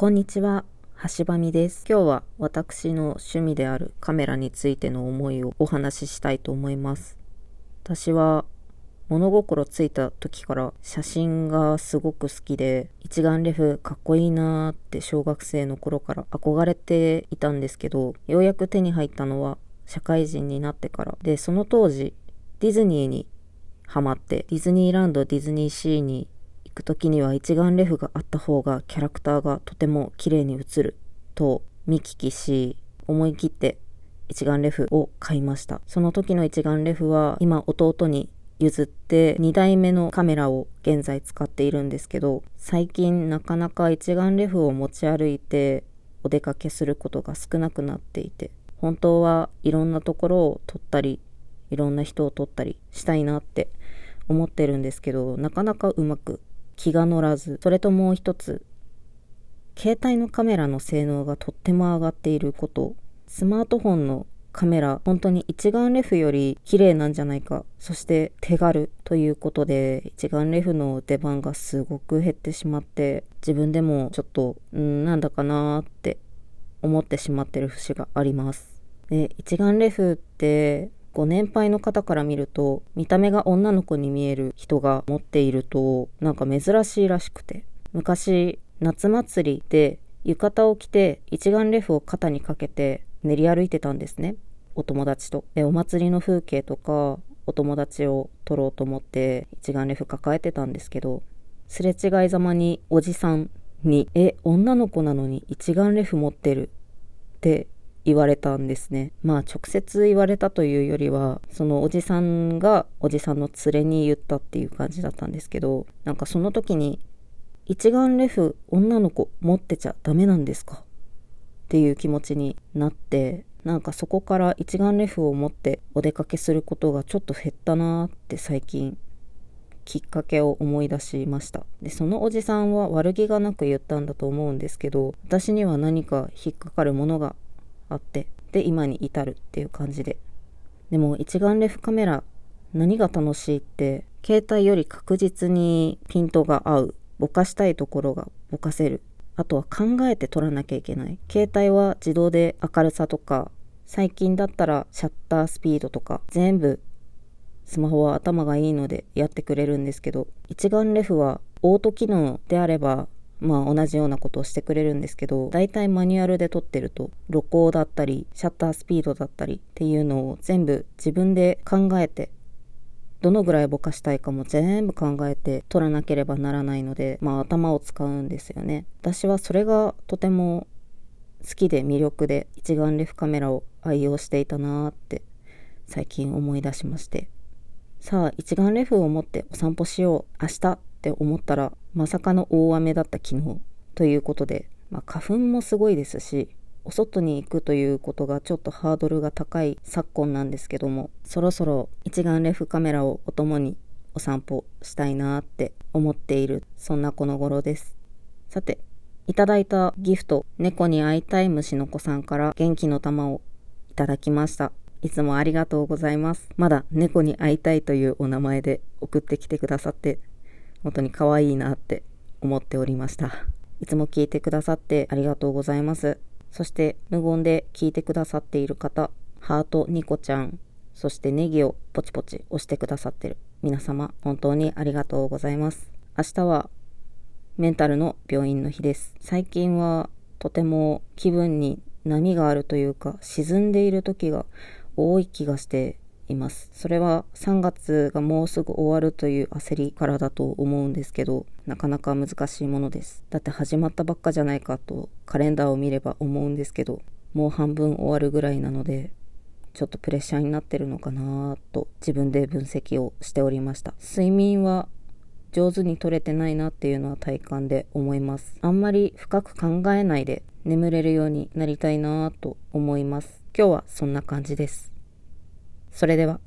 こんにちは、橋場美です。今日は私の趣味であるカメラについての思いをお話ししたいと思います。私は物心ついた時から写真がすごく好きで、一眼レフかっこいいなーって小学生の頃から憧れていたんですけど、ようやく手に入ったのは社会人になってから。で、その当時、ディズニーにハマって、ディズニーランド、ディズニーシーにく時には一眼レフがあった方がキャラクターがとても綺麗に映ると見聞きし、思い切って一眼レフを買いました。その時の一眼レフは今弟に譲って2台目のカメラを現在使っているんですけど、最近なかなか一眼レフを持ち歩いてお出かけすることが少なくなっていて、本当はいろんなところを撮ったり、いろんな人を撮ったりしたいなって思ってるんですけど、なかなかうまく気が乗らず、それともう一つ、携帯のカメラの性能がとっても上がっていること、スマートフォンのカメラ、本当に一眼レフより綺麗なんじゃないか、そして手軽ということで、一眼レフの出番がすごく減ってしまって、自分でもちょっと、んなんだかなーって思ってしまってる節があります。で、一眼レフってご年配の方から見ると、見た目が女の子に見える人が持っていると、なんか珍しいらしくて。昔、夏祭りで浴衣を着て一眼レフを肩にかけて練り歩いてたんですね。お友達と。で、お祭りの風景とか、お友達を撮ろうと思って一眼レフ抱えてたんですけど、すれ違いざまにおじさんに、え、女の子なのに一眼レフ持ってるって言われたんですね。まあ直接言われたというよりは、そのおじさんがおじさんの連れに言ったっていう感じだったんですけど、なんかその時に、一眼レフ女の子持ってちゃダメなんですか？っていう気持ちになって、なんかそこから一眼レフを持ってお出かけすることがちょっと減ったなーって最近きっかけを思い出しましたでそのおじさんは悪気がなく言ったんだと思うんですけど私には何か引っかかるものがあって、で、今に至るっていう感じで。でも一眼レフカメラ、何が楽しいって、携帯より確実にピントが合う。ぼかしたいところがぼかせる。あとは考えて撮らなきゃいけない。携帯は自動で明るさとか、最近だったらシャッタースピードとか、全部スマホは頭がいいのでやってくれるんですけど、一眼レフはオート機能であればまあ同じようなことをしてくれるんですけど、大体マニュアルで撮ってると、露光だったり、シャッタースピードだったりっていうのを全部自分で考えて、どのぐらいぼかしたいかも全部考えて撮らなければならないので、まあ頭を使うんですよね。私はそれがとても好きで魅力で一眼レフカメラを愛用していたなーって最近思い出しまして。さあ一眼レフを持ってお散歩しよう明日って思ったらまさかの大雨だった昨日ということで、まあ、花粉もすごいですしお外に行くということがちょっとハードルが高い昨今なんですけどもそろそろ一眼レフカメラをお供にお散歩したいなって思っているそんなこの頃です。さていただいたギフト猫に会いたい虫の子さんから元気の玉をいただきました。いつもありがとうございます。まだ猫に会いたいというお名前で送ってきてくださって本当に可愛いなって思っておりました。いつも聞いてくださってありがとうございます。そして無言で聞いてくださっている方、ハートニコちゃん、そしてネギをポチポチ押してくださってる皆様、本当にありがとうございます。明日はメンタルの病院の日です。最近はとても気分に波があるというか沈んでいる時が多い気がしています。それは3月がもうすぐ終わるという焦りからだと思うんですけど、なかなか難しいものです。だって始まったばっかじゃないかとカレンダーを見れば思うんですけど、もう半分終わるぐらいなので、ちょっとプレッシャーになってるのかなと自分で分析をしておりました。睡眠は上手に取れてないなっていうのは体感で思います。あんまり深く考えないで眠れるようになりたいなと思います。今日はそんな感じです。それでは。